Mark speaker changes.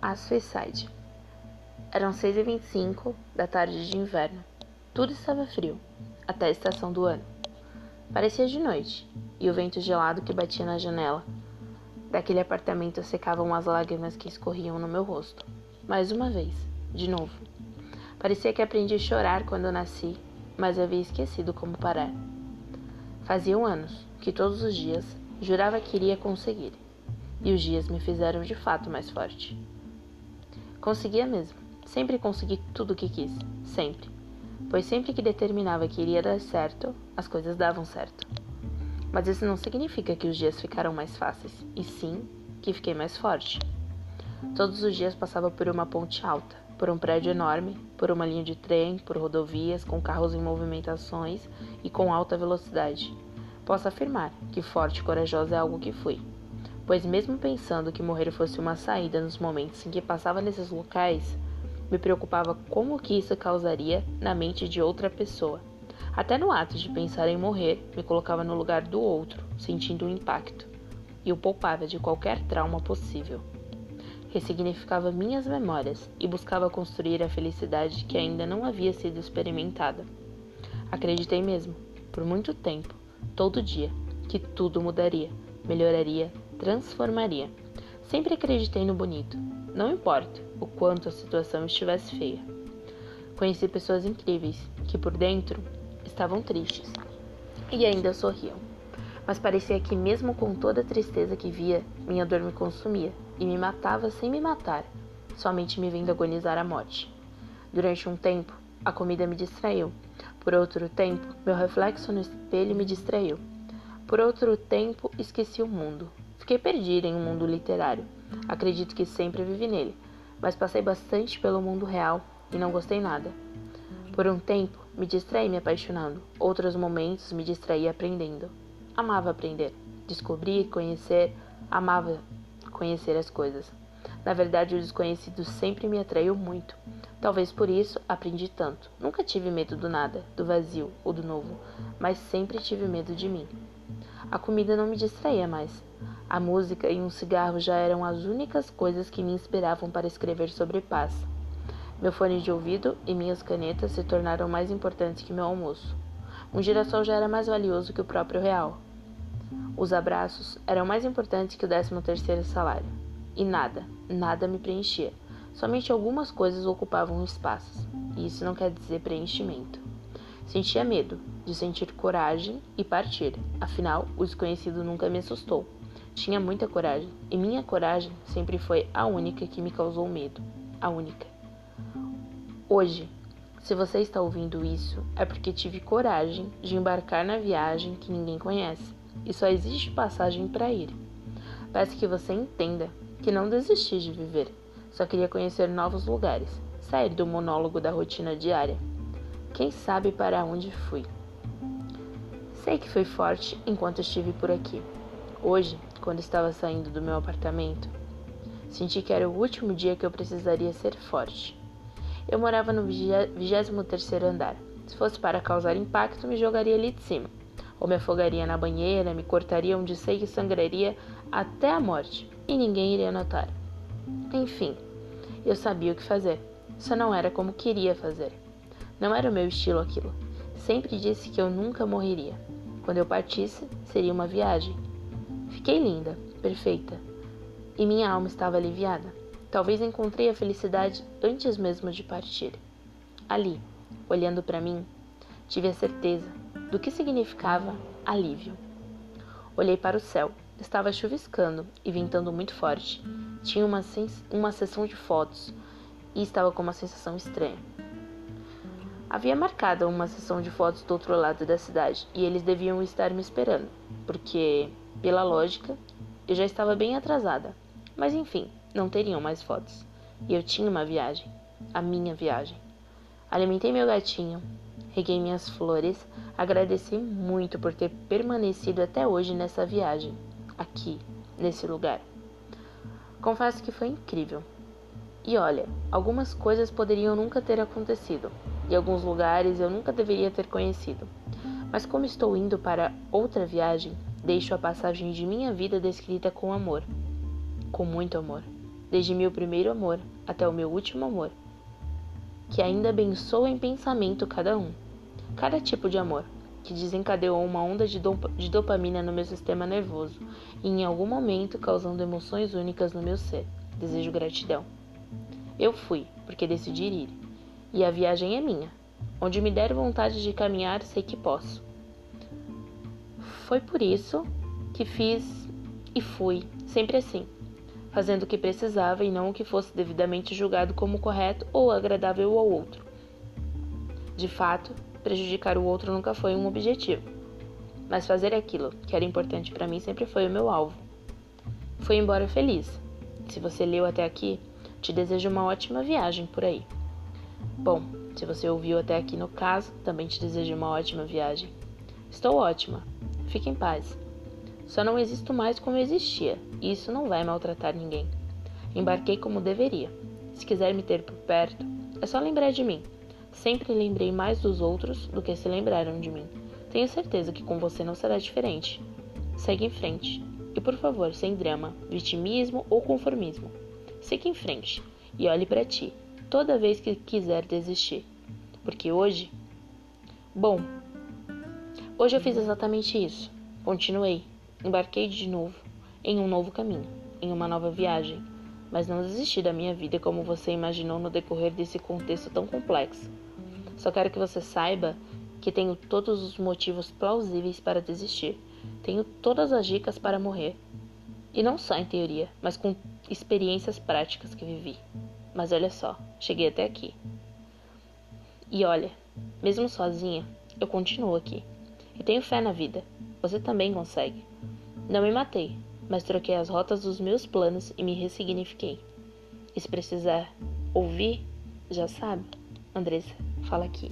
Speaker 1: a Suicide. Eram 6h25 da tarde de inverno. Tudo estava frio, até a estação do ano. Parecia de noite, e o vento gelado que batia na janela daquele apartamento secavam as lágrimas que escorriam no meu rosto. Mais uma vez, de novo. Parecia que aprendi a chorar quando nasci, mas havia esquecido como parar. Faziam anos que todos os dias jurava que iria conseguir, e os dias me fizeram de fato mais forte. Conseguia mesmo. Sempre consegui tudo o que quis. Sempre. Pois sempre que determinava que iria dar certo, as coisas davam certo. Mas isso não significa que os dias ficaram mais fáceis, e sim que fiquei mais forte. Todos os dias passava por uma ponte alta, por um prédio enorme, por uma linha de trem, por rodovias com carros em movimentações e com alta velocidade. Posso afirmar que forte e corajosa é algo que fui pois, mesmo pensando que morrer fosse uma saída nos momentos em que passava nesses locais, me preocupava como que isso causaria na mente de outra pessoa. Até no ato de pensar em morrer, me colocava no lugar do outro, sentindo o impacto, e o poupava de qualquer trauma possível. Ressignificava minhas memórias e buscava construir a felicidade que ainda não havia sido experimentada. Acreditei mesmo, por muito tempo, todo dia, que tudo mudaria, melhoraria transformaria. Sempre acreditei no bonito, não importa o quanto a situação estivesse feia. Conheci pessoas incríveis que por dentro estavam tristes e ainda sorriam. Mas parecia que, mesmo com toda a tristeza que via, minha dor me consumia e me matava sem me matar, somente me vendo agonizar a morte. Durante um tempo, a comida me distraiu. Por outro tempo, meu reflexo no espelho me distraiu. Por outro tempo, esqueci o mundo, Fiquei perdida em um mundo literário. Acredito que sempre vivi nele, mas passei bastante pelo mundo real e não gostei nada. Por um tempo, me distraí me apaixonando. Outros momentos me distraí aprendendo. Amava aprender, descobrir, conhecer, amava conhecer as coisas. Na verdade, o desconhecido sempre me atraiu muito. Talvez por isso aprendi tanto. Nunca tive medo do nada, do vazio ou do novo, mas sempre tive medo de mim. A comida não me distraía mais. A música e um cigarro já eram as únicas coisas que me inspiravam para escrever sobre paz. Meu fone de ouvido e minhas canetas se tornaram mais importantes que meu almoço. Um girassol já era mais valioso que o próprio real. Os abraços eram mais importantes que o décimo terceiro salário. E nada, nada me preenchia. Somente algumas coisas ocupavam espaços. E isso não quer dizer preenchimento. Sentia medo de sentir coragem e partir. Afinal, o desconhecido nunca me assustou. Tinha muita coragem, e minha coragem sempre foi a única que me causou medo. A única. Hoje, se você está ouvindo isso, é porque tive coragem de embarcar na viagem que ninguém conhece, e só existe passagem para ir. Peço que você entenda que não desisti de viver, só queria conhecer novos lugares, sair do monólogo da rotina diária. Quem sabe para onde fui? Sei que fui forte enquanto estive por aqui. Hoje quando estava saindo do meu apartamento, senti que era o último dia que eu precisaria ser forte. Eu morava no 23 andar. Se fosse para causar impacto, me jogaria ali de cima. Ou me afogaria na banheira, me cortaria onde sei que sangraria até a morte, e ninguém iria notar. Enfim, eu sabia o que fazer, só não era como queria fazer. Não era o meu estilo aquilo. Sempre disse que eu nunca morreria. Quando eu partisse, seria uma viagem, Fiquei linda, perfeita, e minha alma estava aliviada. Talvez encontrei a felicidade antes mesmo de partir. Ali, olhando para mim, tive a certeza do que significava alívio. Olhei para o céu. Estava chuviscando e ventando muito forte. Tinha uma, uma sessão de fotos e estava com uma sensação estranha. Havia marcado uma sessão de fotos do outro lado da cidade e eles deviam estar me esperando, porque pela lógica, eu já estava bem atrasada. Mas enfim, não teriam mais fotos. E eu tinha uma viagem. A minha viagem. Alimentei meu gatinho, reguei minhas flores, agradeci muito por ter permanecido até hoje nessa viagem, aqui, nesse lugar. Confesso que foi incrível. E olha, algumas coisas poderiam nunca ter acontecido, e alguns lugares eu nunca deveria ter conhecido. Mas como estou indo para outra viagem, Deixo a passagem de minha vida descrita com amor, com muito amor. desde meu primeiro amor até o meu último amor, que ainda abençoa em pensamento cada um, cada tipo de amor, que desencadeou uma onda de, de dopamina no meu sistema nervoso e em algum momento causando emoções únicas no meu ser. Desejo gratidão. Eu fui, porque decidi ir. E a viagem é minha. Onde me der vontade de caminhar, sei que posso. Foi por isso que fiz e fui, sempre assim, fazendo o que precisava e não o que fosse devidamente julgado como correto ou agradável ao outro. De fato, prejudicar o outro nunca foi um objetivo, mas fazer aquilo que era importante para mim sempre foi o meu alvo. Fui embora feliz. Se você leu até aqui, te desejo uma ótima viagem por aí. Bom, se você ouviu até aqui no caso, também te desejo uma ótima viagem. Estou ótima. Fique em paz. Só não existo mais como existia, e isso não vai maltratar ninguém. Embarquei como deveria. Se quiser me ter por perto, é só lembrar de mim. Sempre lembrei mais dos outros do que se lembraram de mim. Tenho certeza que com você não será diferente. Segue em frente. E por favor, sem drama, vitimismo ou conformismo. Siga em frente e olhe para ti toda vez que quiser desistir. Porque hoje. Bom, hoje eu fiz exatamente isso. Continuei, embarquei de novo em um novo caminho, em uma nova viagem, mas não desisti da minha vida como você imaginou no decorrer desse contexto tão complexo. Só quero que você saiba que tenho todos os motivos plausíveis para desistir. Tenho todas as dicas para morrer. E não só em teoria, mas com experiências práticas que vivi. Mas olha só, cheguei até aqui. E olha, mesmo sozinha, eu continuo aqui. E tenho fé na vida. Você também consegue. Não me matei, mas troquei as rotas dos meus planos e me ressignifiquei. E se precisar ouvir, já sabe. Andressa, fala aqui.